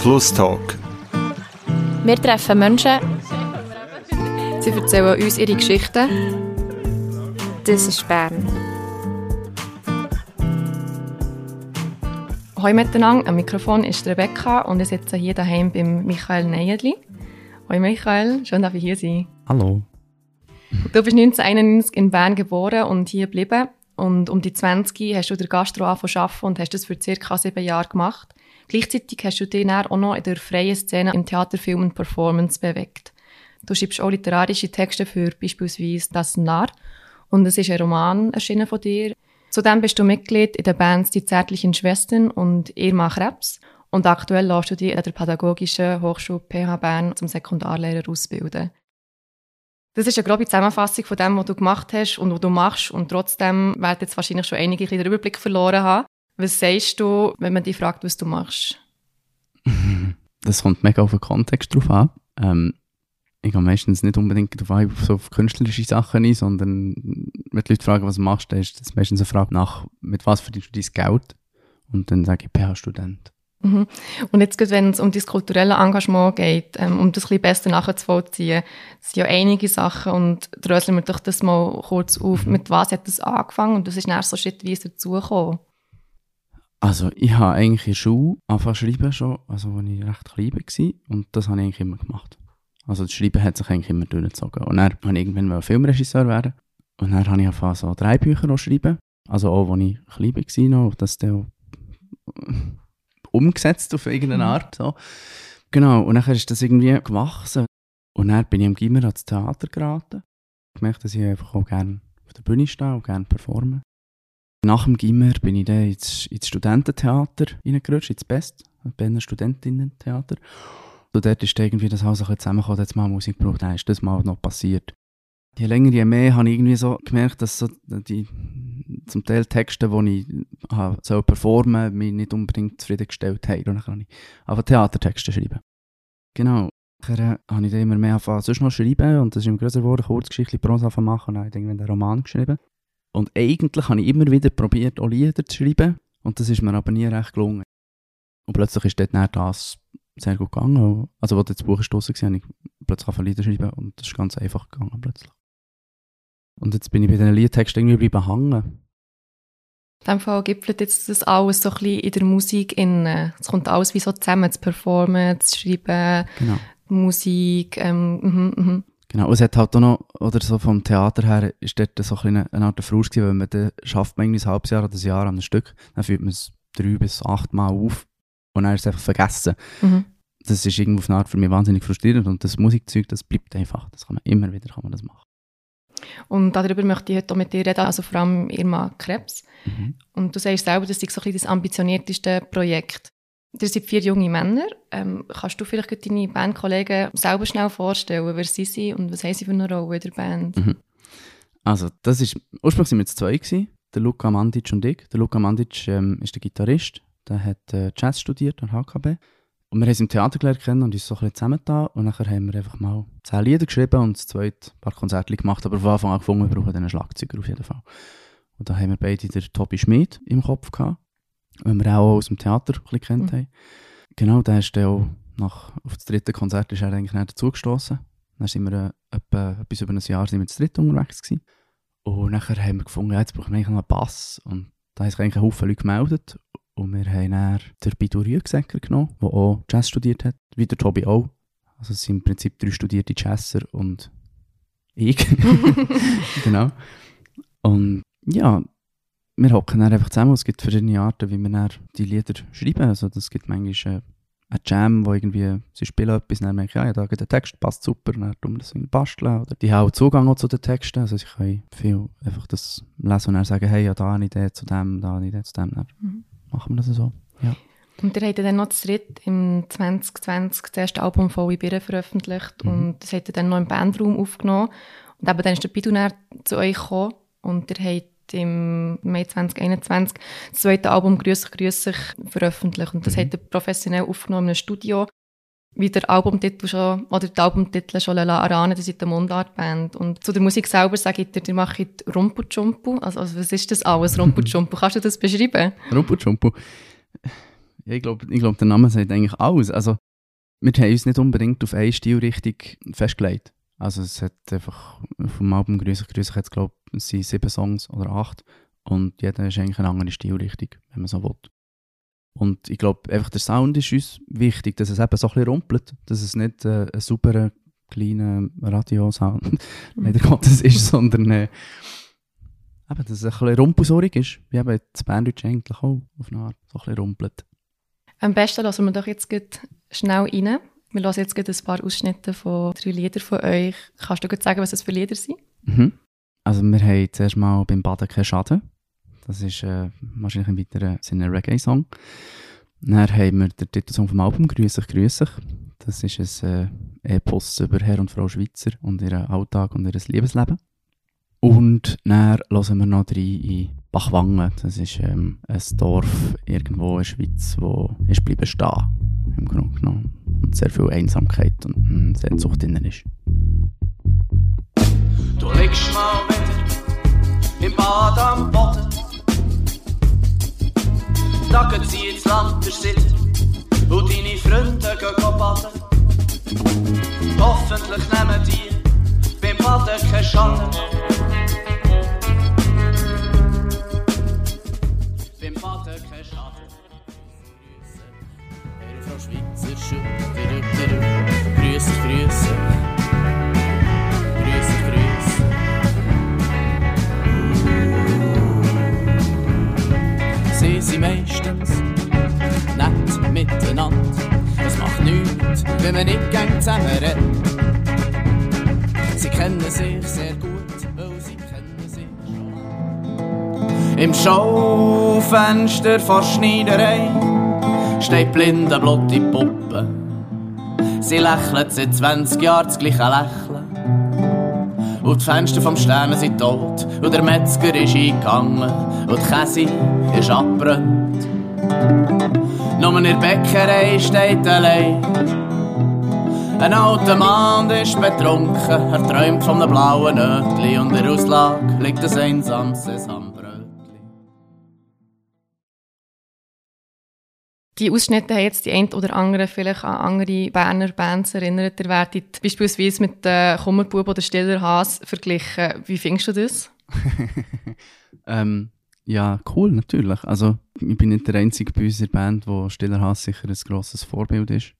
Flusstalk. Wir treffen Menschen. Sie erzählen uns ihre Geschichten. Das ist Bern. Hallo miteinander, am Mikrofon ist Rebecca und ich sitze hier daheim beim Michael Neyerli. Hallo Michael, schön, dass ich hier sein. Hallo. Du bist 1991 in Bern geboren und hier geblieben. Und um die 20 hast du der Gastro angefangen und hast das für ca. sieben Jahre gemacht. Gleichzeitig hast du dich auch noch in der freien Szene im Theater, Film und Performance bewegt. Du schreibst auch literarische Texte für beispielsweise «Das Narr» und es ist ein Roman erschienen von dir. Zudem bist du Mitglied in den Bands «Die zärtlichen Schwestern» und «Irma Krebs» und aktuell lässt du dich an der Pädagogischen Hochschule PH Bern zum Sekundarlehrer ausbilden. Das ist eine grobe Zusammenfassung von dem, was du gemacht hast und was du machst und trotzdem werden jetzt wahrscheinlich schon einige den Überblick verloren haben. Was sagst du, wenn man dich fragt, was du machst? Das kommt mega auf den Kontext drauf an. Ähm, ich gehe meistens nicht unbedingt ein, so auf künstlerische Sachen ein, sondern wenn die Leute fragen, was du machst, dann ist das meistens eine Frage nach, mit was verdienst du dein Geld? Und dann sage ich PH-Student. Mhm. Und jetzt, wenn es um das kulturelle Engagement geht, ähm, um das ein bisschen besser nachzuvollziehen, es sind ja einige Sachen und dröseln wir doch das mal kurz auf. Mhm. Mit was hat das angefangen und was ist dann so schrittweise dazugekommen? Also ich habe eigentlich in der Schule angefangen zu schreiben schon, also als ich recht klein war und das habe ich eigentlich immer gemacht. Also das Schreiben hat sich eigentlich immer durchgezogen. Und dann wollte ich irgendwann Filmregisseur werden und dann habe ich angefangen so drei Bücher zu schreiben, also auch als ich klein war noch, das dann umgesetzt auf irgendeine mhm. Art. So. Genau, und dann ist das irgendwie gewachsen. Und dann bin ich im Gimmer ans Theater geraten. Ich merke, dass ich einfach auch gerne auf der Bühne stehe und gerne performe. Nach dem Gimmer bin ich dann ins, ins Studententheater reingerutscht, ins Best, Berner Studentinnen-Theater. Und dort ist irgendwie das Haus ein bisschen zusammengekommen, jetzt mal Musik gebraucht, dann ist das mal noch passiert. Je länger, je mehr habe ich irgendwie so gemerkt, dass so die zum Teil Texte, die ich habe, soll performen mich nicht unbedingt zufriedengestellt haben. Und dann kann ich einfach Theatertexte schreiben. Genau. Dann habe ich dann immer mehr angefangen, sonst noch schreiben und das ist immer größer geworden, Kurzgeschichte, Prosa machen und dann habe ich irgendwann einen Roman geschrieben. Und eigentlich habe ich immer wieder probiert, auch Lieder zu schreiben und das ist mir aber nie recht gelungen. Und plötzlich ist dort das sehr gut gegangen. Also, als das Buch gestoßen war, habe ich plötzlich angefangen Lieder zu schreiben und das ist ganz einfach gegangen plötzlich. Und jetzt bin ich bei diesen Liedtexten irgendwie bleiben hängen. In diesem Fall gipfelt jetzt das alles so ein bisschen in der Musik in. Es kommt alles wie so zusammen, zu performen, zu schreiben, genau. Musik, ähm, mhm, mhm. Genau, es hat halt auch noch, oder so vom Theater her, ist dort so ein eine, eine Art Frust gewesen, weil man dann schafft man irgendwie ein halbes Jahr oder ein Jahr an einem Stück, dann führt man es drei bis acht Mal auf und dann ist es einfach vergessen. Mhm. Das ist irgendwo auf eine Art für mich wahnsinnig frustrierend und das Musikzeug, das bleibt einfach, das kann man immer wieder kann man das machen. Und darüber möchte ich heute auch mit dir reden, also vor allem Irma Krebs. Mhm. Und du sagst selber, das ist so ein das ambitionierteste Projekt. Ihr seid vier junge Männer. Ähm, kannst du vielleicht deine Bandkollegen selber schnell vorstellen, wer sie sind und was haben sie für eine Rolle in der Band? Mhm. Also, das ist, ursprünglich waren wir zwei, gewesen, der Luca Mandic und ich. Der Luca Mandic ähm, ist der Gitarrist, der hat äh, Jazz studiert an HKB. Und wir haben uns im Theater gelernt und uns so ein bisschen zusammengetan. Und nachher haben wir einfach mal zehn Lieder geschrieben und das zweite paar Konzerte gemacht. Aber von Anfang an gefunden, wir brauchen einen Schlagzeuger auf jeden Fall. Und da haben wir beide den Tobi Schmid im Kopf gehabt, den wir auch aus dem Theater ein bisschen kennt mhm. haben. Genau, der ist dann auch nach, auf das dritte Konzert ist er eigentlich nicht dazugestoßen. Dann sind wir äh, etwa, etwas über ein Jahr sind wir das dritte unterwegs gewesen. Und nachher haben wir gefunden, ja, jetzt brauchen wir eigentlich noch einen Bass. Und da haben sich eigentlich ein Haufen Leute gemeldet. Und wir haben dann den Bidu Rüegsäcker genommen, der auch Jazz studiert hat, wie der Tobi auch. Also es sind im Prinzip drei studierte Jazzer und ich. genau. Und ja, wir hocken dann einfach zusammen. Es gibt verschiedene Arten, wie wir die Lieder schreiben. Also das gibt manchmal äh, ein Jam, wo irgendwie, sie spielen etwas und dann merke ich, ja, da geht der Text, passt super, und dann tun wir das basteln. Oder die haben auch Zugang auch zu den Texten, also sie können viel einfach das lesen und dann sagen, hey, ja, da eine Idee zu dem, da eine Idee zu dem. Dann mhm machen wir das so. Ja. Und ihr habt dann noch das dritt im 2020 das erste Album von Ibire veröffentlicht mhm. und das habt ihr dann noch im Bandraum aufgenommen. Und eben dann ist der Bidunär zu euch gekommen und ihr habt im Mai 2021 das zweite Album «Grüß dich, grüß dich» veröffentlicht. Und das mhm. hat er professionell aufgenommen in einem Studio. Wie der Albumtitel schon, oder die Albumtitel schon erahnen, das ist eine Mundartband. Und zu der Musik selber sage ich dir, die machen Rumpuchumpu. Also, also, was ist das alles, Rumpuchumpu? Kannst du das beschreiben? Rumpuchumpu? Ja, ich glaube, ich glaub, der Name sagt eigentlich alles. Also, wir haben uns nicht unbedingt auf eine Stilrichtung festgelegt. Also, es hat einfach vom Album Grüßig, Grüßig jetzt, glaube ich, es sind sieben Songs oder acht. Und jeder ist eigentlich eine andere Stilrichtung, wenn man so will. Und ich glaube, einfach der Sound ist uns wichtig, dass es eben so ein bisschen rumpelt, dass es nicht äh, ein super kleiner Radiosound, leider Gottes ist, sondern äh, eben, dass es ein bisschen rumpelsaurig ist, wie eben das Banddeutsch eigentlich auch auf eine Art so ein bisschen rumpelt. Am besten lassen wir doch jetzt schnell rein. Wir hören jetzt ein paar Ausschnitte von drei Liedern von euch. Kannst du gut sagen, was das für Lieder sind? Mhm. Also wir haben zuerst mal beim Baden keinen Schaden. Das ist äh, wahrscheinlich im weiteren Sinne ein Reggae-Song. Dann haben wir den Titelsong vom Album «Grüß dich, grüß dich». Das ist ein äh, Epos über Herr und Frau Schweizer und ihren Alltag und ihr Liebesleben. Und dann hören wir noch rein in Bachwangen. Das ist ähm, ein Dorf irgendwo in der Schweiz, wo ist bleiben stehen, im Grunde genommen. Und sehr viel Einsamkeit und hm, Sehnsucht drin ist. Du liegst mal Bad am Boden. Da geht sie ins Land der Sitte und deine Freunde gehen baden. Hoffentlich nehmen die beim Baden keinen Schaden. Beim Baden. Herr Frau Schweizer, Schütter, man nicht gern zusammen redet. Sie kennen sich sehr gut, weil sie kennen sich schon. Im Schaufenster vor Schneiderei steht blinde, blotte Puppe. Sie lächelt seit 20 Jahren das gleiche Lächeln. Und die Fenster vom Sternen sind tot. Und der Metzger ist eingegangen. Und die Käse ist abbrennt. Nur in der Bäckerei steht allein. Ein alter Mann ist betrunken. Er träumt von einem blauen Nötli. Und in der Auslage liegt ein einsames Sesam. Die Ausschnitte haben jetzt die ein oder andere vielleicht an andere Berner Bands erinnert. Ihr werdet beispielsweise mit äh, Kummerbub oder Stiller Haas verglichen. Wie findest du das? ähm, ja, cool, natürlich. Also, ich bin nicht der Einzige bei unserer Band, wo Stiller Haas sicher ein grosses Vorbild ist.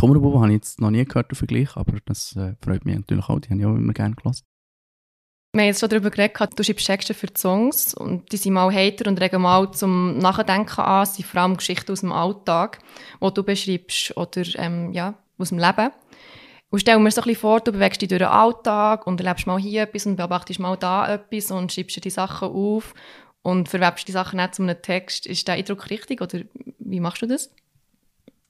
Kummerbub habe ich jetzt noch nie gehört, Vergleich, aber das äh, freut mich natürlich auch. Die habe ich auch immer gerne gelassen. Wir haben jetzt schon darüber geredet, du schreibst Texte für die Songs und die sind mal heiter und regen mal zum Nachdenken an, sind vor allem Geschichten aus dem Alltag, die du beschreibst oder ähm, ja, aus dem Leben. Und stell mir so ein bisschen vor, du bewegst dich durch den Alltag und erlebst mal hier etwas und beobachtest mal da etwas und schreibst dir die Sachen auf und verwebst die Sachen nicht zu einem Text. Ist der Eindruck richtig oder wie machst du das?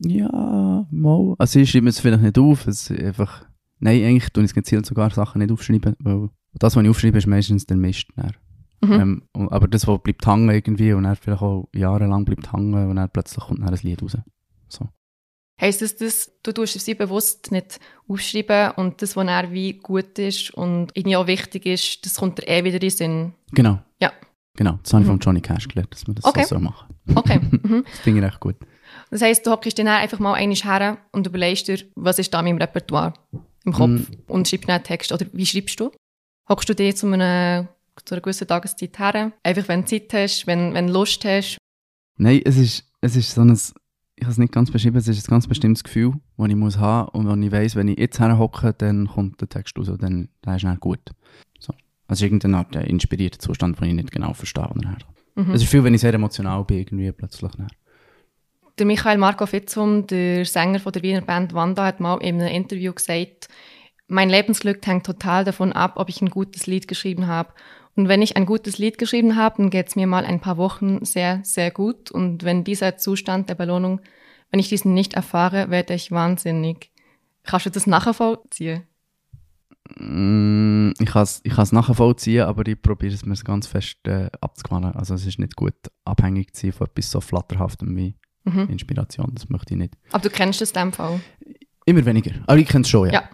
Ja, mal. Also ich schreibe es vielleicht nicht auf, es ist einfach... Nein, eigentlich tue ich gezielt sogar Sachen nicht aufschreiben, weil das, was ich aufschreibe, ist meistens der Mist. Mhm. Ähm, aber das, was bleibt hängen irgendwie und dann vielleicht auch jahrelang bleibt hängen und dann plötzlich kommt dann ein Lied raus. So. Heisst das, dass du tust es bewusst nicht aufschreiben und das, was dann wie gut ist und irgendwie auch wichtig ist, das kommt dir eh wieder in den Sinn? Genau. Ja. Genau, das habe ich mhm. von Johnny Cash gelernt, dass man das okay. so machen Okay. Mhm. das finde ich recht gut. Das heisst, du hockst dann einfach mal einmal her und überlegst dir, was ist da in meinem Repertoire im Kopf mm. und schreibst dann einen Text. Oder wie schreibst du? Hockst du dir zu, einer, zu einer gewissen Tageszeit her? Einfach, wenn du Zeit hast, wenn, wenn du Lust hast? Nein, es ist, es ist so ein, ich kann es nicht ganz beschreiben, es ist ein ganz bestimmtes Gefühl, das ich muss haben und wenn ich weiss, wenn ich jetzt herhocke, dann kommt der Text raus, dann, dann ist er gut. So. Also irgendeine Art inspirierter Zustand, den ich nicht genau verstehe. Mhm. Es ist viel, wenn ich sehr emotional bin, irgendwie plötzlich. Dann. Der Michael Marco Fitzum, der Sänger von der Wiener Band Wanda, hat mal in einem Interview gesagt, mein Lebensglück hängt total davon ab, ob ich ein gutes Lied geschrieben habe. Und wenn ich ein gutes Lied geschrieben habe, dann geht es mir mal ein paar Wochen sehr, sehr gut. Und wenn dieser Zustand der Belohnung, wenn ich diesen nicht erfahre, werde ich wahnsinnig. Kannst du das nachvollziehen? Mm, ich kann es ich nachvollziehen, aber ich probiere es mir ganz fest äh, abzugewöhnen. Also es ist nicht gut, abhängig zu sein von etwas so Flatterhaftem wie mhm. Inspiration. Das möchte ich nicht. Aber du kennst das in dem Fall? Immer weniger. Aber ich kenne es schon, ja. ja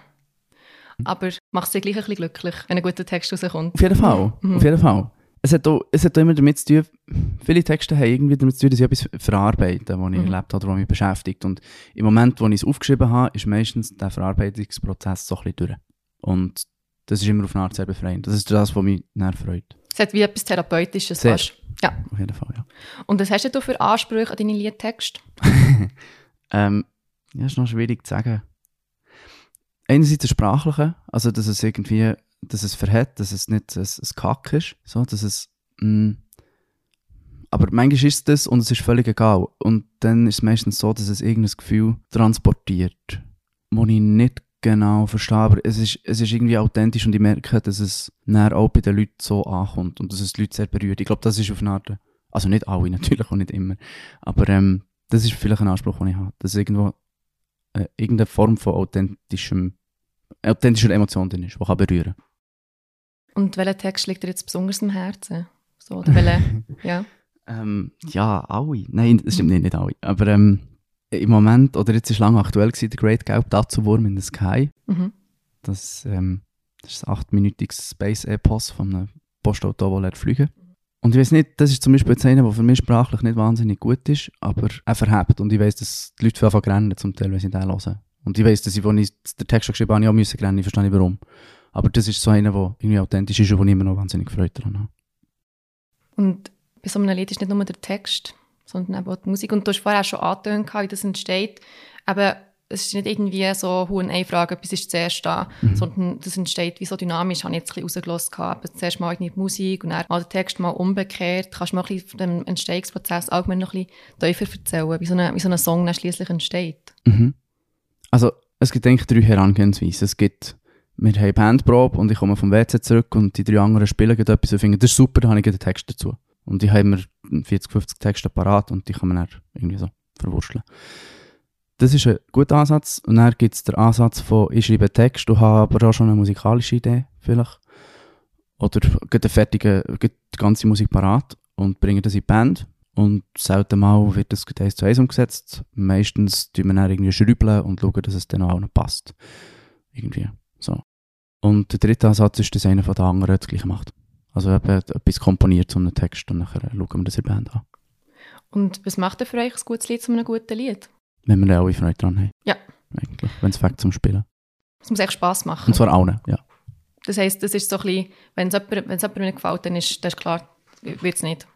aber macht es dich gleich ein bisschen glücklich, wenn ein guter Text rauskommt. Auf jeden Fall, mhm. auf jeden Fall. es hat, auch, es hat auch immer damit zu tun, viele Texte haben irgendwie damit zu tun, dass ich etwas verarbeite, das ich Mhm. erlebt habe oder was mich beschäftigt. Und im Moment, wo ich es aufgeschrieben habe, ist meistens der Verarbeitungsprozess so ein bisschen durch. Und das ist immer auf eine Art sehr befreiend. Das ist das, was mich näher freut. Es hat wie etwas Therapeutisches Sehr. fast. Ja. Auf jeden Fall, ja. Und was hast du für Ansprüche an deine Liedtexte? Ähm, ja, ist noch schwierig zu sagen. Einerseits das Sprachliche, also dass es irgendwie, dass es verhält, dass es nicht ein, ein Kack ist, so, dass es, mh, aber manchmal ist es das und es ist völlig egal. Und dann ist es meistens so, dass es irgendein Gefühl transportiert, das ich nicht genau verstehe, aber es ist, es ist irgendwie authentisch und ich merke, dass es näher auch bei den Leuten so ankommt und dass es die Leute sehr berührt. Ich glaube, das ist auf eine Art, also nicht alle natürlich und nicht immer, aber ähm, das ist vielleicht ein Anspruch, den ich habe, dass irgendwo äh, irgendeine Form von authentischem, authentischer Emotion drin ist, die kann berühren Und welcher Text liegt dir jetzt besonders am Herzen? So, oder welcher, ja. ähm, Ja, alle. Nein, das stimmt nicht, nicht alle. Aber ähm, im Moment, oder jetzt ist lange aktuell gewesen, der Great Gelb Dazu-Wurm in the Sky. Mhm. Das, ähm, das ist ein achtminütiges Space-Epos von einem Postauto, der fliegen Und ich weiß nicht, das ist zum Beispiel jetzt einer, der für mich sprachlich nicht wahnsinnig gut ist, aber er verhebt. Und ich weiß, dass die Leute viel rennen, zum Teil, wenn sie den hören. Und ich weiß, dass ich, als ich den Text geschrieben habe, ich auch müssen rennen, ich verstehe nicht warum. Aber das ist so einer, der irgendwie authentisch ist und wo ich immer noch wahnsinnig Freude daran habe. Und bei so einem Lied ist nicht nur der Text, sondern eben auch die Musik. Und du hast vorher schon angetönt, wie das entsteht. Aber es ist nicht irgendwie so eine Frage, etwas ist zuerst da, Mhm. sondern das entsteht wie so dynamisch, habe ich jetzt ein bisschen rausgelassen. Zuerst mal irgendwie die Musik und dann mal den Text mal umgekehrt. Kannst du mal ein bisschen von dem Entstehungsprozess allgemein noch ein bisschen tiefer erzählen, wie so, eine, wie so ein Song dann schliesslich entsteht? Mhm. Also, es gibt eigentlich drei Herangehensweisen. Es gibt, wir haben Bandprobe und ich komme vom WC zurück und die drei anderen spielen etwas und finden, das ist super, dann habe ich den Text dazu. Und ich habe immer 40, 50 Texte parat und die kann man dann irgendwie so verwurschteln. Das ist ein guter Ansatz. Und dann gibt es den Ansatz von, ich schreibe einen Text und habe aber auch schon eine musikalische Idee, vielleicht. Oder gerade eine fertige, gerade die ganze Musik parat und bringe das in die Band. Und selten mal wird das eins zu eins umgesetzt. Meistens tun wir dann irgendwie schrübeln und schauen, dass es dann auch noch passt. Irgendwie. So. Und der dritte Ansatz ist, dass einer von den anderen das gleiche macht. Also eben etwas komponiert zu einem Text und nachher schauen wir das in der Band an. Und was macht denn für euch ein gutes Lied zu einem guten Lied? Wenn wir dann alle Freude dran haben. Ja. Eigentlich. Wenn es fängt zum Spielen. Es muss echt Spass machen. Und zwar allen, ja. Das heisst, das ist so ein bisschen, wenn es jemandem nicht gefällt, dann ist, dann ist klar, wird es nicht.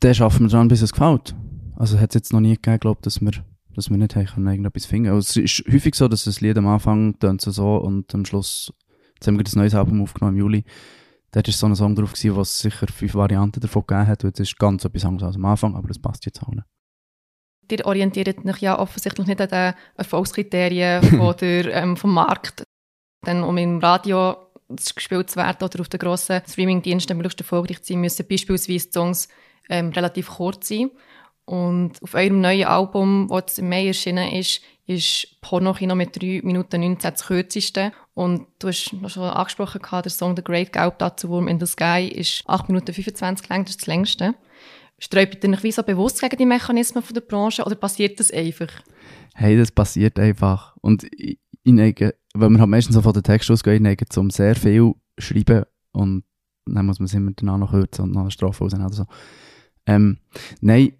Dann schaffen wir dran, bis es gefällt. Also hat es jetzt noch nie gegeben, glaube dass wir, dass wir nicht haben können, irgendetwas finden. Also es ist häufig so, dass das Lied am Anfang so und am Schluss, jetzt haben wir das neues Album aufgenommen im Juli, dort war so ein Song drauf, gewesen, was sicher fünf Varianten davon gegeben hat. Und das ist ganz etwas anderes als am Anfang, aber das passt jetzt auch nicht. Ihr orientiert euch ja offensichtlich nicht an den Erfolgskriterien von der, ähm, vom Markt. Denn um im Radio gespielt zu werden oder auf den grossen Streamingdiensten möglichst erfolgreich zu sein, müssen beispielsweise die Songs ähm, relativ kurz sein. Und auf eurem neuen Album, das im Mai erschienen ist, ist Pornokino mit 3 Minuten 19 das kürzeste. Und du hast noch schon angesprochen, der Song The Great Gelb dazu Wurm in the Sky ist 8 Minuten 25 lang, das ist das längste. Sträubt ihr euch wie so bewusst gegen die Mechanismen von der Branche oder passiert das einfach? Hey, das passiert einfach. Und ich, neige, weil wir halt meistens so von den Text ausgehen, ich neige zum sehr viel schreiben und dann muss man es immer danach noch kürzen und noch eine Strophe rausnehmen oder so. Ähm, nein,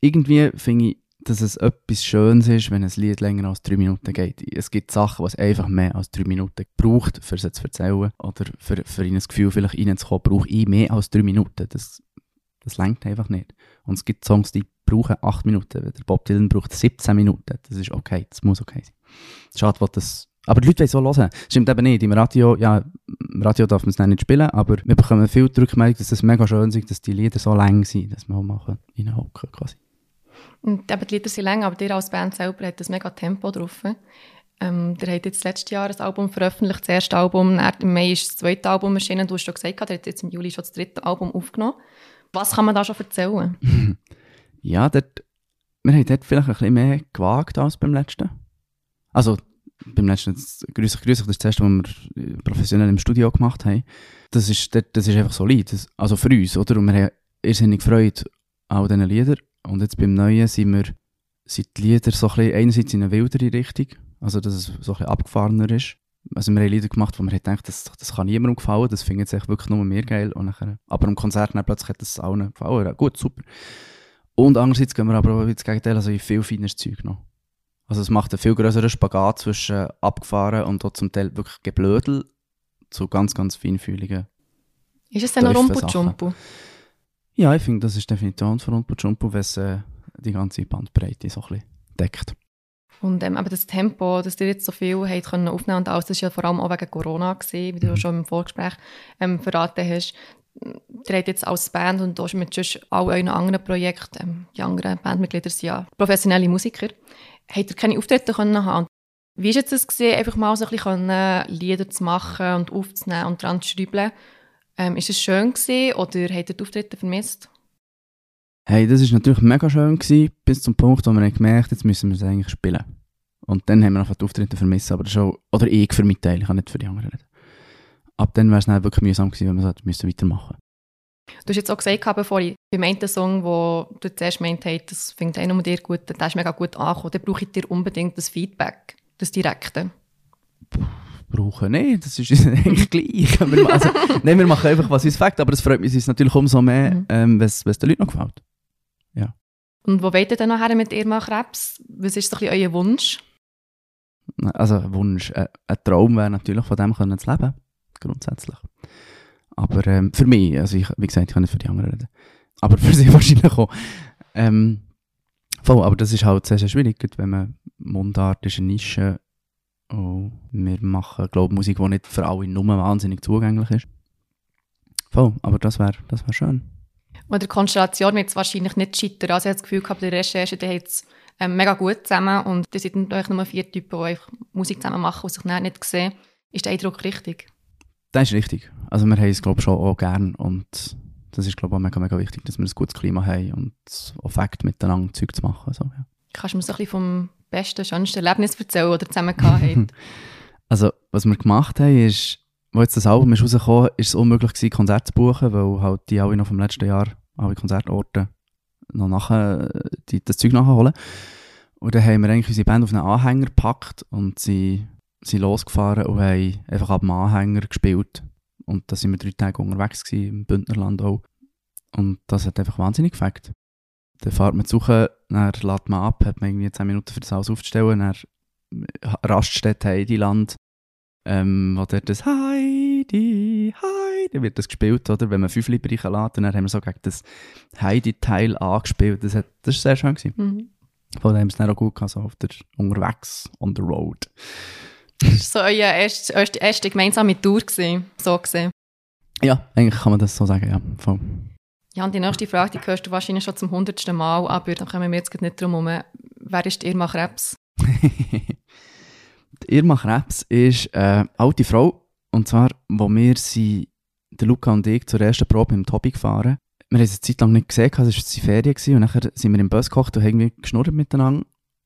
irgendwie finde ich, dass es etwas Schönes ist, wenn ein Lied länger als drei Minuten geht. Es gibt Sachen, was einfach mehr als drei Minuten braucht, für sie zu erzählen oder für, für ihnen das Gefühl vielleicht reinzukommen, brauche ich mehr als drei Minuten. Das, das lenkt einfach nicht. Und es gibt Songs, die brauchen acht Minuten. Der Bob Dylan braucht 17 Minuten. Das ist okay, das muss okay sein. Schade, was das... Aber die Leute wollen so hören. Stimmt eben nicht. Im Radio, ja, im Radio darf man es nicht spielen, aber wir bekommen viel Rückmeldung, dass es mega schön ist, dass die Lieder so lang sind, dass man auch mal reinhocken quasi. Und eben die Lieder sind länger, aber ihr als Band selber habt ein mega Tempo drauf. Ähm, ihr habt jetzt letztes Jahr ein Album veröffentlicht, das erste Album, im Mai ist das zweite Album erschienen, du hast schon gesagt, ihr habt jetzt im Juli schon das dritte Album aufgenommen. Was kann man da schon erzählen? Ja, dort, wir haben dort vielleicht ein bisschen mehr gewagt als beim letzten. Also, beim letzten, grüß grüß das ist das erste, was wir professionell im Studio gemacht haben. Das ist, das ist einfach solid. Das, also für uns, oder? Und wir haben irrsinnig Freude an diesen Liedern. Und jetzt beim Neuen sind wir, sind die Lieder so ein bisschen, einerseits in eine wildere Richtung, also dass es so ein bisschen abgefahrener ist. Also wir haben Lieder gemacht, wo man hat gedacht, das, das kann niemandem gefallen, das findet sich wirklich nur mir geil. Und nachher, aber am Konzert dann plötzlich hat das allen gefallen. Ja, gut, super. Und andererseits gehen wir aber auch ins Gegenteil, also in viel feines Zeug noch. Also es macht einen viel größeren Spagat zwischen abgefahren und auch zum Teil wirklich Geblödel zu ganz, ganz feinfühligen. Ist es denn ein tiefen Rumpo Sachen. Jumpo? Ja, ich finde, das ist definitiv von Rumpo Jumpo, wenn es äh, die ganze Bandbreite so ein bisschen deckt. Und ähm, aber das Tempo, dass ihr jetzt so viel habt können aufnehmen und alles, das ist ja vor allem auch wegen Corona gewesen, wie du Mhm. schon im Vorgespräch ähm, verraten hast. Ihr habt jetzt als Band und auch schon mit sonst all euren anderen Projekten, ähm, die anderen Bandmitglieder sind ja professionelle Musiker, habt ihr keine Auftritte können haben. Wie ist jetzt das gesehen, einfach mal so ein bisschen können, Lieder zu machen und aufzunehmen und dran zu schreiben? Ähm, ist es schön gewesen oder habt ihr die Auftritte vermisst? Hey, das war natürlich mega schön, gewesen, bis zum Punkt, wo wir haben gemerkt jetzt müssen wir es eigentlich spielen. Und dann haben wir einfach die Auftritte vermissen, aber das ist auch, oder ich für meinen Teil, ich kann nicht für die anderen reden. Ab dann wäre es dann wirklich mühsam gewesen, wenn wir es müssen weitermachen Du hast jetzt auch gesagt, bevor ich beim einen Song, wo du zuerst gemeint hast, das findet einer mit dir gut, der ist mega gut angekommen, dann brauche ich dir unbedingt das Feedback, das Direkte. Brauchen. Nein, das ist uns eigentlich gleich. Also, nein, wir machen einfach, was uns fällt, aber es freut mich uns natürlich umso mehr, Mhm. ähm, wenn es es den Leuten noch gefällt. Und wo wollt ihr denn nachher mit Irma Krebs? Was ist so ein bisschen euer Wunsch? Also ein Wunsch, äh, ein Traum wäre natürlich, von dem können zu leben, grundsätzlich. Aber ähm, für mich, also ich, wie gesagt, ich kann nicht für die anderen reden, aber für sie wahrscheinlich auch. Ähm, voll, aber das ist halt sehr, sehr schwierig, wenn man Mundart ist eine Nische und wir machen, glaube Musik, die nicht für alle nur wahnsinnig zugänglich ist. Voll, aber das wäre das wär schön. Und der Konstellation wird es wahrscheinlich nicht scheitern. Also ich habe das Gefühl gehabt, der Recherche, die hat es ähm, mega gut zusammen und das sind eigentlich nur vier Typen, die einfach Musik zusammen machen und sich nachher nicht sehen. Ist der Eindruck richtig? Das ist richtig. Also wir haben es, glaube schon auch gern und das ist, glaube ich, auch mega, mega wichtig, dass wir ein gutes Klima haben und auch Fakt miteinander Zeug zu machen. So, ja. Kannst du mir so ein bisschen vom besten, schönsten Erlebnis erzählen, ihr zusammen gehabt habt? Also, was wir gemacht haben, ist, als jetzt das Album ist rausgekommen ist, es unmöglich gewesen, Konzerte zu buchen, weil halt die alle noch vom letzten Jahr, alle Konzertorte, noch nachher, die, das Zeug nachholen. Und dann haben wir eigentlich unsere Band auf einen Anhänger gepackt und sie sind losgefahren und haben einfach ab dem Anhänger gespielt. Und da sind wir drei Tage unterwegs gewesen, im Bündnerland auch. Und das hat einfach wahnsinnig gefällt. Dann fährt man zu suchen, dann lädt man ab, hat man irgendwie 10 Minuten für das alles aufzustellen, dann Raststätte Heidiland, ähm, wo dort das Heidi, Heidi wird das gespielt, oder? Wenn man fünf Lieder reinlässt, und dann haben wir so gegen das Heidi-Teil angespielt. Das, hat, das ist sehr schön gewesen. mhm. Von dem es dann auch gut gehabt, so auf der, unterwegs, on the road. Das war so euer erste, erste, erste gemeinsame Tour, gewesen, so gesehen. Ja, eigentlich kann man das so sagen, ja. Voll. Ja, und die nächste Frage, die hörst du wahrscheinlich schon zum hundertsten Mal, aber da kommen wir jetzt nicht drum herum. Wer ist Irma Krebs? Die Irma Krebs ist eine alte Frau. Und zwar, wo wir sie, der Luca und ich, zur ersten Probe im Tobi gefahren. Wir haben sie eine Zeit lang nicht gesehen, es war die Ferien gewesen, und nachher sind wir im Bus gekocht und haben irgendwie geschnurrt miteinander.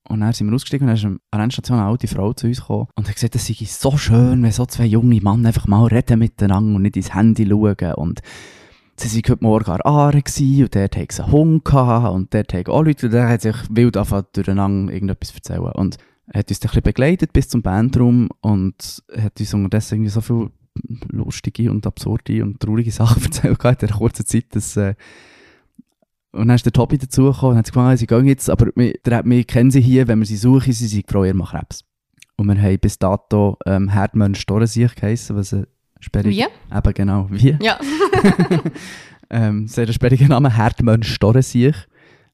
Und dann sind wir ausgestiegen und dann ist an der Endstation eine alte Frau zu uns gekommen und hat gesagt, es sei so schön, wenn so zwei junge Männer einfach mal reden miteinander und nicht ins Handy schauen. Und sie waren heute Morgen an Aare und dort haben sie einen Hund gehabt und dort haben auch Leute, und der hat sich wild angefangen, durcheinander irgendetwas erzählen. Und er hat uns dann ein bisschen begleitet bis zum Bandraum und hat uns unterdessen irgendwie so viel lustige und absurde und traurige Sachen erzählt in der kurzen Zeit, dass, äh, und dann ist der Tobi dazugekommen und hat gesagt, sie gehen jetzt, aber wir, mich, kennen sie hier, wenn wir sie suchen, sie sind Frau Irma Krebs. Und wir haben bis dato ähm, Herdmann Storensiech geheissen, was ein sperriger... Wie? Eben genau, wie? Ja. ähm, sehr ein sperriger Name, Herdmann Storensiech.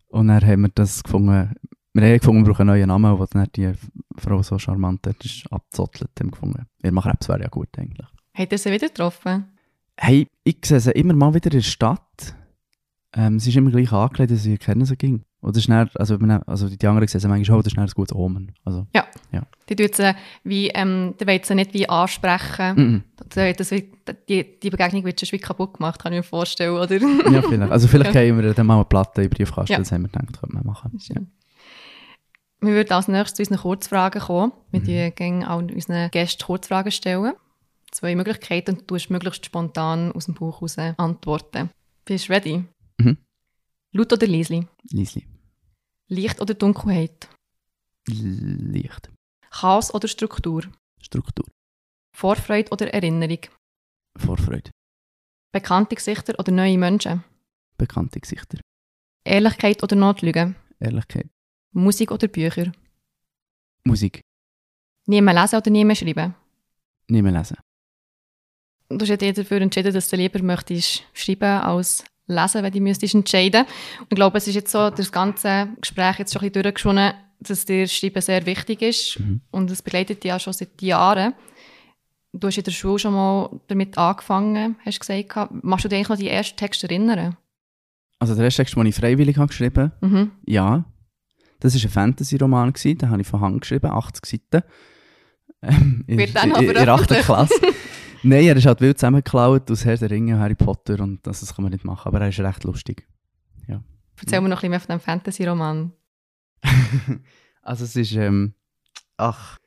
Und dann haben wir das gefunden, wir haben gefunden, wir brauchen einen neuen Namen, dann die Frau so charmant hat, ist abgezottelt, haben gefunden. Krebs wäre ja gut eigentlich. Habt ihr sie wieder getroffen? Hey, ich sehe sie immer mal wieder in der Stadt. Ähm, sie ist immer gleich angelegt, dass sie kennen sie ging. Oder ist dann, also, also die anderen sehen manchmal auch, das ist ein gutes Omen. Also, Die tut sie wie, ähm, die wollt sie nicht wie ansprechen. mm Die, das wird, die, die Begegnung wird schon wie kaputt gemacht, kann ich mir vorstellen, oder? -mm. ja, vielleicht. Also vielleicht Ja. können wir dann mal eine Platte in den Briefkasten, Ja. das haben wir gedacht, könnte man machen. Ja. Wir würden als nächstes zu unseren Kurzfragen kommen. Wir mhm. gehen auch unseren Gästen Kurzfragen stellen. Zwei Möglichkeiten und du musst möglichst spontan aus dem Buch heraus antworten. Bist du ready? Laut oder leise? Liesli. Licht oder Dunkelheit? Licht. Chaos oder Struktur? Struktur. Vorfreude oder Erinnerung? Vorfreude. Bekannte Gesichter oder neue Menschen? Bekannte Gesichter. Ehrlichkeit oder Notlüge? Ehrlichkeit. Musik oder Bücher? Musik. Nie mehr lesen oder nie mehr schreiben? Nie mehr lesen. Du hast ja dich dafür entschieden, dass du lieber möchtest schreiben als lesen, wenn du müsstest entscheiden. Und ich glaube, es ist jetzt so, das ganze Gespräch jetzt schon ein bisschen durchgeschonen, dass dir Schreiben sehr wichtig ist. Mhm. Und es begleitet dich ja schon seit Jahren. Du hast in der Schule schon mal damit angefangen, hast du gesagt. Machst du dich eigentlich noch die ersten Texte erinnern? Also der erste Text, den ich freiwillig habe geschrieben Mhm. ja. Das war ein Fantasy-Roman, den habe ich von Hand geschrieben, 80 Seiten. Ähm, in, in, in, in der 8. veröffentlicht. Klasse. Nein, er ist halt wild zusammengeklaut aus Herr der Ringe und Harry Potter und das, das kann man nicht machen, aber er ist recht lustig. Erzähl mir noch ein bisschen mehr von diesem Fantasy-Roman. also es ist, ähm, ach,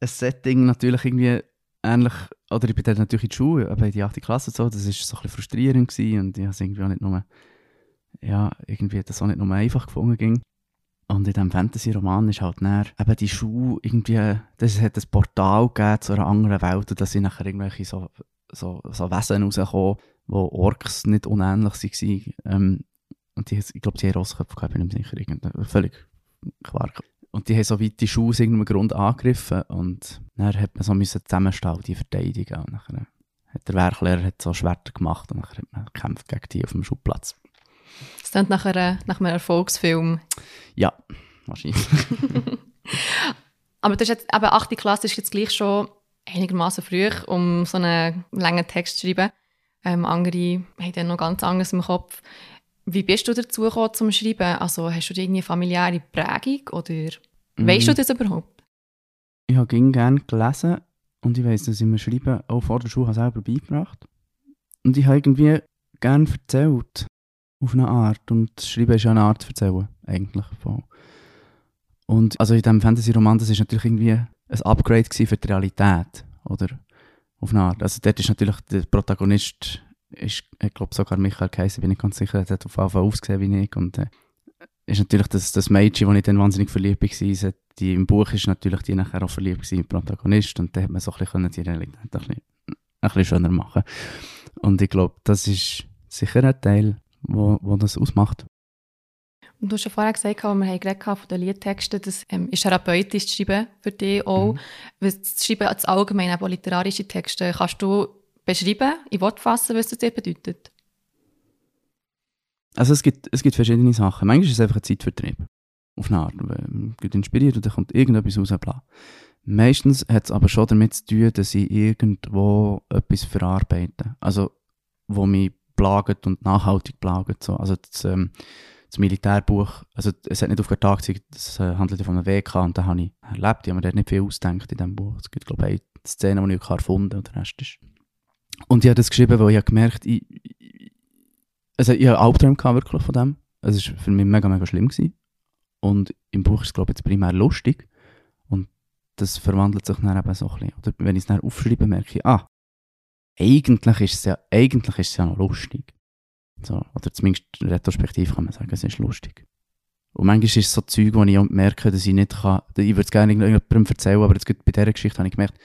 ein Setting natürlich irgendwie ähnlich, oder ich bin dann natürlich in die Schule, aber in die 8. Klasse und so, das war so ein bisschen frustrierend gewesen und ich habe es irgendwie auch nicht nur, ja, irgendwie das auch nicht nur einfach gefunden ging. Und in diesem Fantasy-Roman ist halt näher eben die Schule irgendwie, das hat ein Portal gegeben zu einer anderen Welt und da sind nachher irgendwelche so, so, so Wesen rausgekommen, wo Orks nicht unähnlich waren. Ähm, und die, ich glaube, die haben Rossköpfe gehabt, bin ich mir sicher. Irgendein, völlig Quark. Und die haben so weit die Schuhe aus irgendeinem Grund angegriffen und dann hat man so und die verteidigen. Und nachher hat der Werklehrer hat so Schwerter gemacht und nachher hat man gekämpft gegen die auf dem Schulplatz. Klingt nach, einer, nach einem Erfolgsfilm. Ja, wahrscheinlich. Aber das ist jetzt, eben 8. Klasse ist jetzt gleich schon einigermaßen früh, um so einen langen Text zu schreiben. Ähm, andere haben dann noch ganz anderes im Kopf. Wie bist du dazu gekommen zum Schreiben? Also hast du da irgendwie familiäre Prägung oder weißt du das überhaupt? Ich habe gerne gelesen und ich weiss, dass ich mir Schreiben auch vor der Schule habe selber beigebracht. Und ich habe irgendwie gerne erzählt. Auf eine Art. Und das Schreiben ist ja eine Art zu erzählen, eigentlich. Voll. Und also in diesem Fantasy-Roman, das ist natürlich irgendwie ein Upgrade für die Realität. Oder? Auf eine Art. Also dort ist natürlich der Protagonist, ist, ich glaube sogar Michael Kaiser, bin ich ganz sicher, der hat auf Fall ausgesehen wie ich. Und äh, ist natürlich das, das Mädchen, wo ich dann wahnsinnig verliebt war, die im Buch ist natürlich die nachher auch verliebt gewesen, im Protagonist. Und dann hat man so ein bisschen die Realität ein bisschen, ein bisschen schöner machen. Und ich glaube, das ist sicher ein Teil, wo, wo das ausmacht. Und du hast ja vorher gesagt, als wir haben geredet haben von den Liedtexten, das ähm, ist therapeutisch zu schreiben für dich auch. Mhm. Das Schreiben als allgemein, aber literarische Texte, kannst du beschreiben, in Wort fassen, was das dir bedeutet? Also es gibt, es gibt verschiedene Sachen. Manchmal ist es einfach ein Zeitvertrieb. Auf eine Art. Man wird inspiriert und dann kommt irgendetwas raus. Bla. Meistens hat es aber schon damit zu tun, dass ich irgendwo etwas verarbeite. Also, wo mich plagt und nachhaltig plagt. So. Also das, ähm, das Militärbuch, also es hat nicht auf den Tag gezeigt, es äh, handelt von einem WK und da habe ich erlebt. Ich habe mir nicht viel ausgedacht in diesem Buch. Es gibt, glaube ich, eine Szene, die ich auch erfunden habe und der Rest ist. Und ich habe das geschrieben, weil ich habe gemerkt, ich, ich, also ich hatte Albträume gehabt, wirklich von dem. Es war für mich mega, mega schlimm. Gewesen. Und im Buch ist es, glaube ich, jetzt primär lustig. Und das verwandelt sich dann eben so ein bisschen. Oder wenn ich es dann aufschreibe, merke ich, ah, eigentlich ist es ja, eigentlich ist es ja noch lustig. So, oder zumindest retrospektiv kann man sagen, es ist lustig. Und manchmal ist es so Zeug, wo ich merke, dass ich nicht kann, ich würde es gerne irgendjemandem erzählen, aber jetzt bei dieser Geschichte habe ich gemerkt,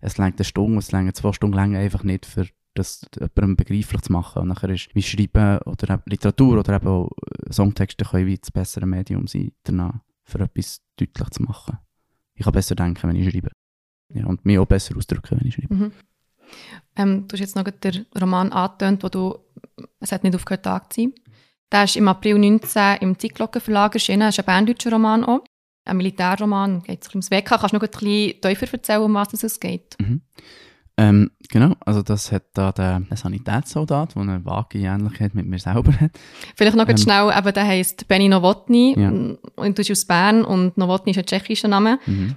es längt eine Stunde, es längt zwei Stunden lang einfach nicht, für das jemandem begreiflich zu machen. Und nachher ist wie Schreiben oder Literatur oder eben auch äh, Songtexte können wie das bessere Medium sein, danach, für etwas deutlich zu machen. Ich kann besser denken, wenn ich schreibe. Ja, und mich auch besser ausdrücken, wenn ich schreibe. Mhm. Ähm, du hast jetzt noch den Roman angetönt, wo du «Es hat nicht aufgehört, Tag zu sein». Der ist im April 19 im Zeitglocken Verlag erschienen. Das ist ein berndeutscher Roman auch. Ein Militärroman, geht es ums WK. Kannst du noch ein bisschen tiefer erzählen, um was es geht? Mhm. Ähm, genau, also das hat da der, Sanitätssoldat, der eine vage Ähnlichkeit mit mir selber hat. Vielleicht noch ganz Ähm. schnell, eben, der heisst Benny Nowotny Ja. und du bist aus Bern und Nowotny ist ein tschechischer Name. Mhm.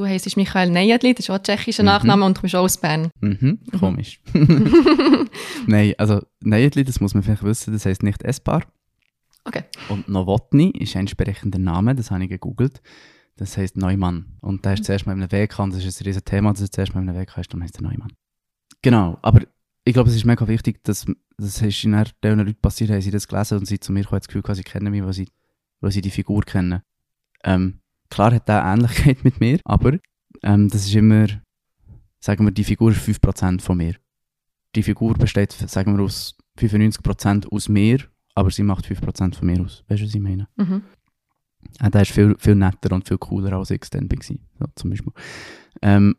Du heisst Michael Nejedli, das ist auch ein tschechischer Mhm. Nachname und du bist auch aus Bern. Mhm, komisch. Nein, also Nejedli, das muss man vielleicht wissen, das heisst nicht essbar. Okay. Und Novotny ist ein entsprechender Name, das habe ich gegoogelt. Das heisst Neumann. Und der ist zuerst mal in einem Weg und das ist ein riesen Thema, dass er zuerst mal in einem Weg ist, darum heisst er Neumann. Genau, aber ich glaube, es ist mega wichtig, dass das ist in den Leuten passiert, haben sie das gelesen und sie zu mir kommen, das Gefühl, sie kennen mich, weil sie, weil sie die Figur kennen. Ähm, klar hat er Ähnlichkeit mit mir, aber ähm, das ist immer sagen wir, die Figur ist 5% von mir. Die Figur besteht, sagen wir, aus 95% aus mir, aber sie macht 5% von mir aus. Weißt du, was ich meine? Mhm. Ah, der ist viel, viel netter und viel cooler als ich dann war, so, zum Beispiel. Ähm,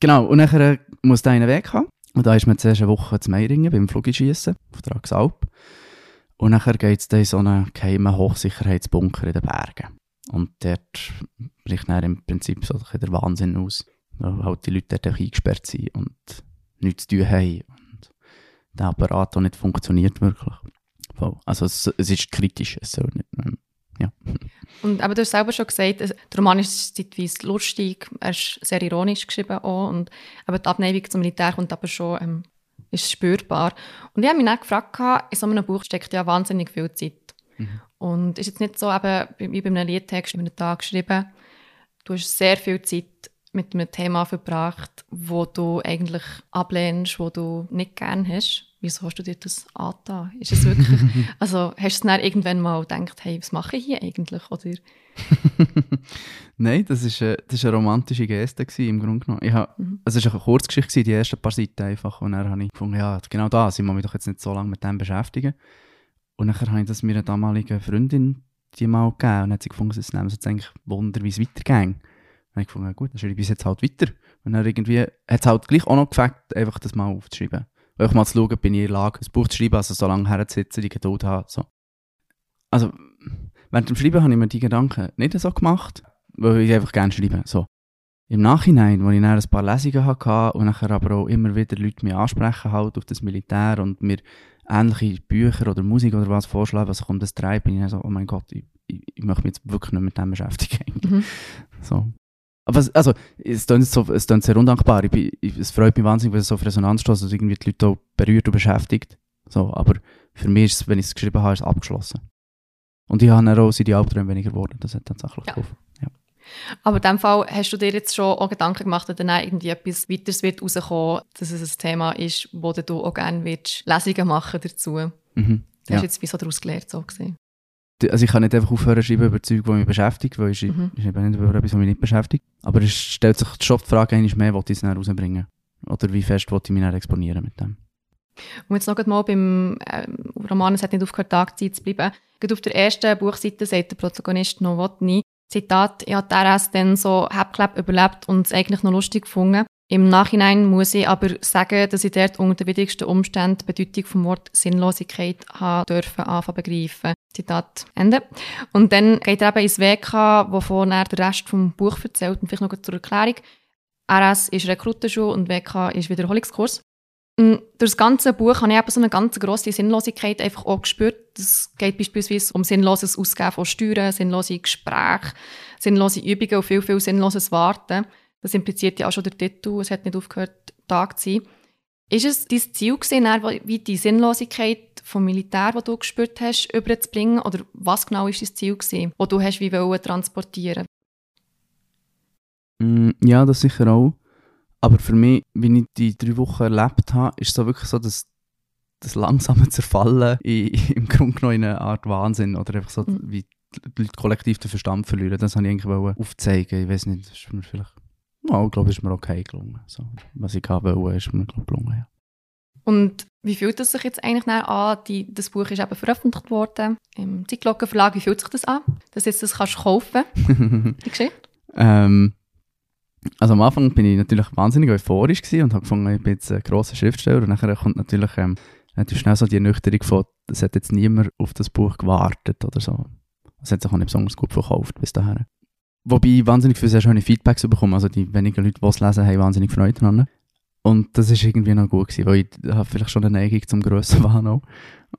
genau, und nachher muss der einen Weg haben. Und da ist man zuerst eine Woche zu Meiringen beim Flugschießen auf der Axalp. Und nachher geht es dann in so einen geheimen Hochsicherheitsbunker in den Bergen. Und dort bricht dann im Prinzip so der Wahnsinn aus, weil halt die Leute dort eingesperrt sind und nichts zu tun haben. Und der Apparat auch nicht funktioniert wirklich. Also es, es ist kritisch, es soll nicht, ähm, ja. Und, aber du hast selber schon gesagt, der Roman ist zeitweise lustig, er ist sehr ironisch geschrieben auch und aber die Abneigung zum Militär kommt aber schon, ähm, ist spürbar. Und ich habe mich dann gefragt, in so einem Buch steckt ja wahnsinnig viel Zeit. Mhm. Und ist jetzt nicht so eben wie bei einem Liedtext in einem Tag geschrieben, du hast sehr viel Zeit mit einem Thema verbracht, wo du eigentlich ablehnst, wo du nicht gern hast wieso hast du dir das angetan? Ist es wirklich, also hast du dann irgendwann mal gedacht, hey, was mache ich hier eigentlich, oder? Nein, das ist, eine, das ist eine romantische Geste gewesen, im Grunde genommen. Ich hab, mhm. Es war eine Kurzgeschichte, gewesen, die ersten paar Seiten einfach, und dann habe ich gefunden, ja, genau das, ich muss mich doch jetzt nicht so lange mit dem beschäftigen. Und dann habe ich das meiner damaligen Freundin die mal gegeben und hat sie gefunden, es nehmen jetzt eigentlich es weitergeht. Dann habe ich gefunden, gut, dann schreibe ich es jetzt halt weiter. Und dann irgendwie hat es halt gleich auch noch gefällt, einfach das mal aufzuschreiben einfach mal zu schauen, bin ich in der Lage, ein Buch zu schreiben, also so lange herzusitzen, die Geduld haben. So. Also, während dem Schreiben habe ich mir die Gedanken nicht so gemacht, weil ich einfach gerne schreibe. So. Im Nachhinein, wo ich dann ein paar Lesungen hatte und nachher aber auch immer wieder Leute mich ansprechen halt auf das Militär und mir ähnliche Bücher oder Musik oder was vorschlagen, was ich um das treibe, bin ich dann so, oh mein Gott, ich, ich, ich möchte mich jetzt wirklich nicht mit dem beschäftigen. Mhm. So. Aber es, also, es klingt, so, es klingt sehr undankbar. Ich, ich, es freut mich wahnsinnig, wenn es so auf Resonanz stößt und irgendwie die Leute auch berührt und beschäftigt. So, aber für mich ist es, wenn ich es geschrieben habe, ist es abgeschlossen. Und ich habe dann auch die Albträume weniger geworden. Das hat tatsächlich ja. geholfen. Aber in dem Fall hast du dir jetzt schon auch Gedanken gemacht, dass dann irgendwie etwas weiteres wird rauskommen, dass es ein Thema ist, wo du auch gerne willst, Lesungen machen dazu. Mhm. Ja. Hast du jetzt wie so daraus gelernt, so gesehen? also ich kann nicht einfach aufhören zu schreiben über Zeug, die mich beschäftigt, weil ich, mhm. schreibe nicht über etwas, was mich nicht beschäftigt. Aber es stellt sich schon die Frage, eigentlich mehr, wollte ich es dann rausbringen? Oder wie fest wollte ich mich dann exponieren mit dem? Und jetzt noch mal beim äh, Roman «Es hat nicht aufgehört, Tagzeit zu bleiben». Gerade auf der ersten Buchseite sagt der Protagonist Nowotny, Zitat, «Ich habe RS dann so hebklepp überlebt und es eigentlich noch lustig gefunden. Im Nachhinein muss ich aber sagen, dass ich dort unter den widrigsten Umständen die Bedeutung vom Wort Sinnlosigkeit haben dürfen anfangen begreifen. Zitat Ende. Und dann geht er eben ins WK, wovon er den Rest vom Buch erzählt. Und vielleicht noch zur Erklärung. RS ist Rekrutenschule und WK ist Wiederholungskurs. Und durch das ganze Buch habe ich eben so eine ganz grosse Sinnlosigkeit einfach auch gespürt. Es geht beispielsweise um sinnloses Ausgeben von Steuern, sinnlose Gespräche, sinnlose Übungen und viel, viel sinnloses Warten. Das impliziert ja auch schon der Titel, es hat nicht aufgehört, Tag zu sein. Ist es dein Ziel gewesen, wie die Sinnlosigkeit vom Militär, das du gespürt hast, überzubringen? Oder was genau ist dein Ziel gewesen, das du hast wie transportieren? Mm, ja, das sicher auch. Aber für mich, wie ich die drei Wochen erlebt habe, ist es so wirklich so, dass das langsame Zerfallen in, im Grunde genommen in eine Art Wahnsinn oder einfach so, mhm. wie die Leute kollektiv den Verstand verlieren. Das habe ich eigentlich aufzeigen. Ich weiß nicht, das ist mir vielleicht ja, ich glaube, ist mir okay gelungen. So, was ich wollte, ist mir glaub, gelungen, ja. Und wie fühlt es sich jetzt eigentlich an? Die, das Buch ist eben veröffentlicht worden im Zeitglocken Verlag. Wie fühlt sich das an, dass jetzt das kannst kaufen, die Geschichte? ähm, also am Anfang bin ich natürlich wahnsinnig euphorisch und habe gefunden, ich bin jetzt ein grosser Schriftsteller und nachher kommt natürlich ähm, relativ schnell so die Ernüchterung von, es hat jetzt niemand auf das Buch gewartet oder so. Es hat sich auch nicht besonders gut verkauft bis dahin. Wobei ich wahnsinnig viele sehr schöne Feedbacks bekommen. Also die wenigen Leute, die es lesen, haben wahnsinnig Freude daran. Und das ist irgendwie noch gut gewesen, weil ich habe vielleicht schon eine Neigung zum grössen Wahn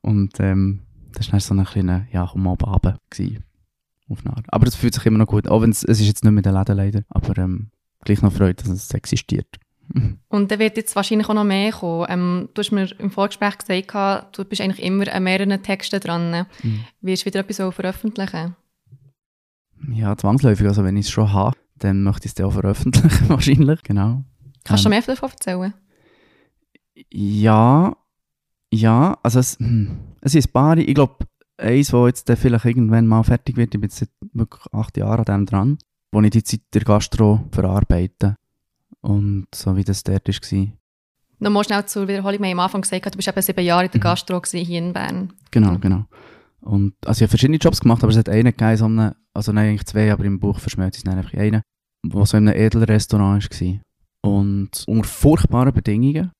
Und ähm, das war so eine kleine, ja, komm mal eine Art. Aber es fühlt sich immer noch gut, auch wenn es, ist jetzt nicht mit den Läden leider, aber ähm, gleich noch Freude, dass es existiert. Und da wird jetzt wahrscheinlich auch noch mehr kommen. Ähm, du hast mir im Vorgespräch gesagt, du bist eigentlich immer an mehreren Texten dran. Mhm. Wirst du wieder etwas veröffentlichen? Ja, zwangsläufig. Also wenn ich es schon habe, dann möchte ich es auch veröffentlichen, wahrscheinlich. Genau. Kannst du ähm, mehr davon erzählen? Ja, ja, also es, hm, es ist ein paar, ich glaube, eins, das jetzt vielleicht irgendwann mal fertig wird, ich bin jetzt seit wirklich acht Jahren an dem dran, wo ich die Zeit der Gastro verarbeite. Und so wie das dort war. Nochmal schnell zur Wiederholung. Wir haben am Anfang gesagt, du bist eben sieben Jahre in der Mhm. Gastro hier in Bern. Genau, genau. Und, also ich habe verschiedene Jobs gemacht, aber es hat einen gegeben, so einen, also nein, eigentlich zwei, aber im Buch verschmelzt es einfach in einen, der so in einem edlen Restaurant war. Und unter furchtbaren Bedingungen.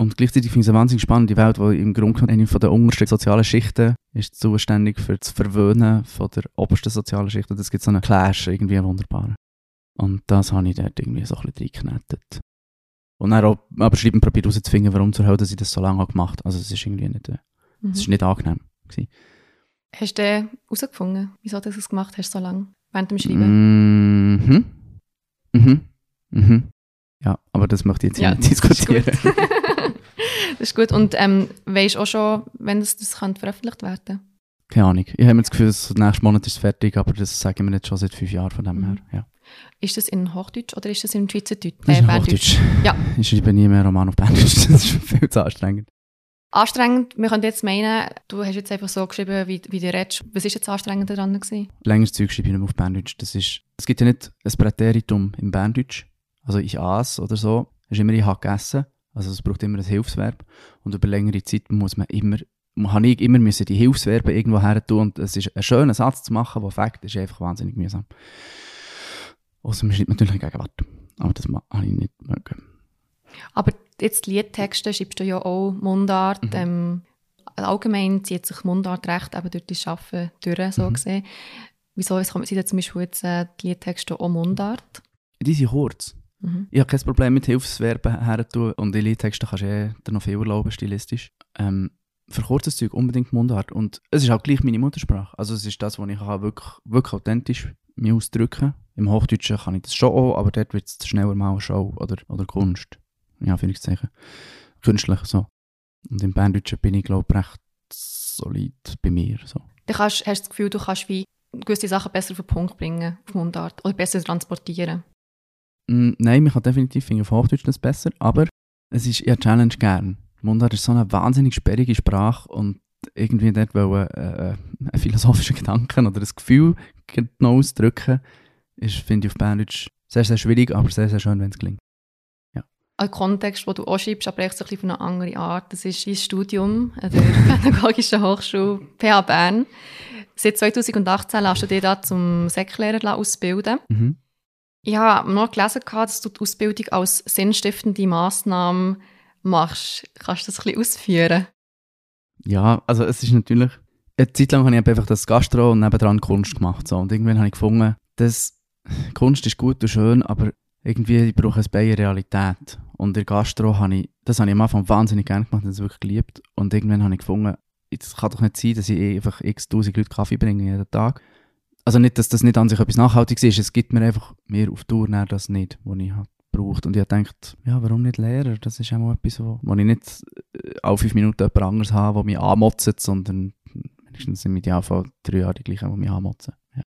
Und gleichzeitig finde ich es eine wahnsinnig spannende Welt, wo im Grunde genommen eine von der untersten sozialen Schichten ist zuständig für das Verwöhnen von der obersten sozialen Schicht. Und es gibt so einen Clash, irgendwie wunderbar. Und das habe ich dort irgendwie so ein bisschen reingeknetet. Und dann auch aber schreiben probiert herauszufinden, warum zur Hölle ich das so lange gemacht habe. Also es ist irgendwie nicht, äh, Mhm. es ist nicht angenehm. gewesen. Hast du herausgefunden, wieso du das gemacht hast so lange während dem Schreiben? Mhm. Mhm. Mhm. Ja, aber das möchte ich jetzt hier nicht diskutieren. Das ist gut. das ist gut. Und ähm, weisst auch schon, wenn das, das könnte veröffentlicht werden Keine Ahnung. Ich habe mir das Gefühl, dass nächsten Monat ist es fertig, aber das sagen wir jetzt schon seit fünf Jahren von dem Mhm. her. Ja. Ist das in Hochdeutsch oder ist das in Schweizerdeutsch? Das ist Äh, in Berndeutsch. Hochdeutsch. Ja. Ich schreibe nie mehr Roman auf Berndeutsch, das ist viel zu anstrengend. Anstrengend, wir können jetzt meinen, du hast jetzt einfach so geschrieben, wie, wie du redest. Was ist jetzt anstrengend daran gewesen? Längeres Zeug schreibe ich nicht mehr auf Berndeutsch. Das ist, es gibt ja nicht ein Präteritum im Berndeutsch. Also ich aß oder so. Ist immer ich habe gegessen. Also es braucht immer ein Hilfsverb. Und über längere Zeit muss man immer, habe ich immer müssen die Hilfsverben irgendwo her tun. Und es ist ein schöner Satz zu machen, der Fakt ist einfach wahnsinnig mühsam. Außer man schreibt natürlich in Gegenwart. Aber das habe ich nicht mögen. Aber jetzt die Liedtexte schreibst du ja auch Mundart. Mhm. Ähm, allgemein zieht sich Mundart recht eben durch das Arbeiten durch, so Mhm. gesehen. Wieso sind denn zum Beispiel jetzt äh, die Liedtexte auch Mundart? Die sind kurz. Mhm. Ich habe kein Problem mit Hilfsverben herzutun und in Liedtexten kannst du eh dir noch viel erlauben, stilistisch. Ähm, für kurzes Zeug unbedingt Mundart. Und es ist auch gleich meine Muttersprache. Also es ist das, wo ich kann wirklich, wirklich authentisch mich ausdrücken Im Hochdeutschen kann ich das schon auch, aber dort wird es schneller mal Show oder, oder Kunst. Ja, Anführungszeichen. Künstlich so. Und im Berndeutschen bin ich, glaube ich, recht solid bei mir. So. Du kannst, hast das Gefühl, du kannst wie gewisse Sachen besser auf den Punkt bringen, auf Mundart, oder besser transportieren. Mm, Nein, man kann definitiv finden, auf Hochdeutsch das besser, aber es ist ja Challenge gern. Mundart ist so eine wahnsinnig sperrige Sprache und irgendwie dort wollen, äh, einen philosophischen Gedanken oder das Gefühl genau ausdrücken, ist, finde ich, auf Berndeutsch sehr, sehr schwierig, aber sehr, sehr schön, wenn es gelingt. Ein Kontext, wo du auch schreibst, aber echt so ein bisschen auf eine andere Art. Das ist dein Studium an der Pädagogischen Hochschule PH Bern. Seit 2018 lässt du dich da zum Säcklehrer ausbilden. Mhm. Ich habe noch gelesen, dass du die Ausbildung als sinnstiftende Massnahme machst. Kannst du das ein bisschen ausführen? Ja, also es ist natürlich, eine Zeit lang habe ich einfach das Gastro und nebendran Kunst gemacht. So. Und irgendwann habe ich gefunden, dass Kunst ist gut und schön, aber irgendwie ich brauche es bei Realität. Und in Gastro habe ich, das habe ich am Anfang wahnsinnig gerne gemacht und das wirklich geliebt. Und irgendwann habe ich gefunden, es kann doch nicht sein, dass ich einfach x tausend Leute Kaffee bringe jeden Tag. Also nicht, dass das nicht an sich etwas Nachhaltiges ist, es gibt mir einfach mehr auf Tour näher das nicht, was ich halt braucht. Und ich habe gedacht, ja, warum nicht Lehrer? Das ist auch mal etwas, wo, wo ich nicht äh, alle fünf Minuten jemand anderes habe, der mich anmotzt, sondern wenigstens im Idealfall drei Jahre die gleichen, die mich anmotzen. Ja.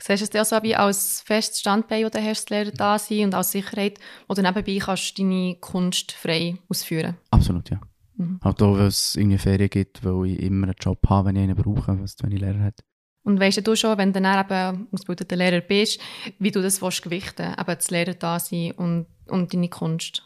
Siehst du es dir so wie als festes Standbein, du hast, Lehrer da sein und als Sicherheit, wo du nebenbei kannst deine Kunst frei ausführen Absolut, ja. Mhm. Auch, weil es irgendwie Ferien gibt, weil ich immer einen Job habe, wenn ich einen brauche, was wenn ich Lehrer habe. Und weißt du schon, wenn du dann eben ausgebildeter Lehrer bist, wie du das willst gewichten eben das Lehrer da sein und, und deine Kunst?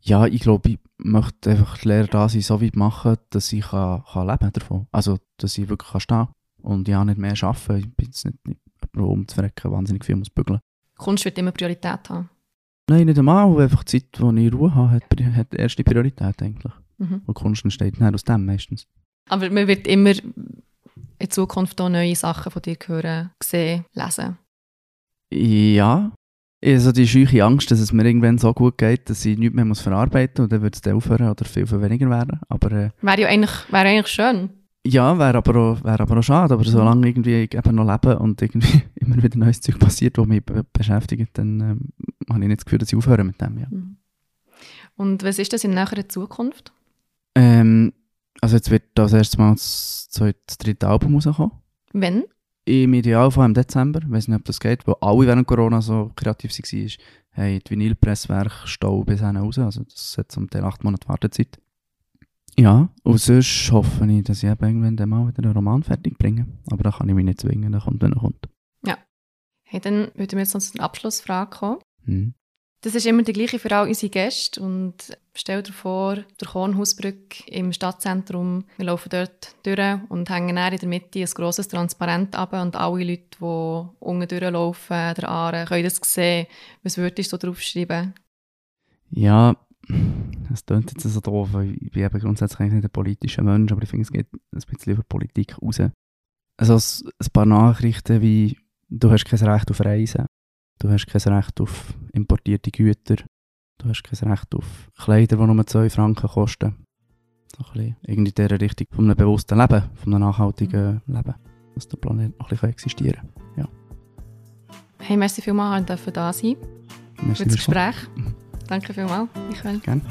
Ja, ich glaube, ich möchte einfach die Lehrer da sein, so weit machen, dass ich kann, kann leben davon. Also, dass ich wirklich kann stehen und ja nicht mehr arbeiten. Ich bin jetzt nicht, nicht um zu verrecken, wahnsinnig viel muss bügeln. Kunst wird immer Priorität haben. Nein, nicht einmal. Einfach die Zeit, wo ich Ruhe habe, hat, hat erste Priorität eigentlich. Mhm. Und Kunst entsteht dann aus dem meistens. Aber man wird immer in Zukunft auch neue Sachen von dir hören, sehen, lesen. Ja. Ich habe so die scheuche Angst, dass es mir irgendwann so gut geht, dass ich nichts mehr muss verarbeiten muss und dann würde es dann aufhören oder viel, viel weniger werden. Aber äh, Wäre ja eigentlich, wäre eigentlich schön. ja, wäre aber, auch, wäre aber auch schade. Aber solange irgendwie ich eben noch lebe und irgendwie immer wieder neues Zeug passiert, das mich be beschäftigt, dann ähm, habe ich nicht das Gefühl, dass ich aufhöre mit dem. Ja. Mhm. Und was ist das in näherer Zukunft? Ähm, also jetzt wird das erste Mal das, zweite, das dritte Album rauskommen. Wenn? Im Idealfall im Dezember, ich weiß nicht, ob das geht, weil alle während Corona so kreativ waren, haben die Vinylpresswerke Stau bis hinten raus, also das hat zum Teil acht Monate Wartezeit. Ja, und sonst hoffe ich, dass ich eben irgendwann dann mal wieder einen Roman fertig bringe. Aber da kann ich mich nicht zwingen, der kommt, wenn er kommt. Hey, dann würden wir jetzt noch zu der Abschlussfrage kommen. Hm. Das ist immer die gleiche für all unsere Gäste. Und stell dir vor, der Kornhausbrücke im Stadtzentrum, wir laufen dort durch und hängen in der Mitte ein grosses Transparent ab und alle Leute, die unten durchlaufen, der Aare, können das sehen. Was würdest du so draufschreiben? Ja, es klingt jetzt so doof, ich bin eben grundsätzlich nicht ein politischer Mensch, aber ich finde, es geht ein bisschen über Politik raus. Also ein paar Nachrichten wie du hast kein Recht auf Reisen, du hast kein Recht auf importierte Güter, du hast kein Recht auf Kleider, die nur 2 Franken kosten. So ein bisschen irgendwie in dieser Richtung von einem bewussten Leben, von einem nachhaltigen Leben, dass der Planet noch ein bisschen existieren kann. Ja. Hey, merci vielmals, dass du da sein für das. Gespräch. Danke vielmals, Michael. Gerne.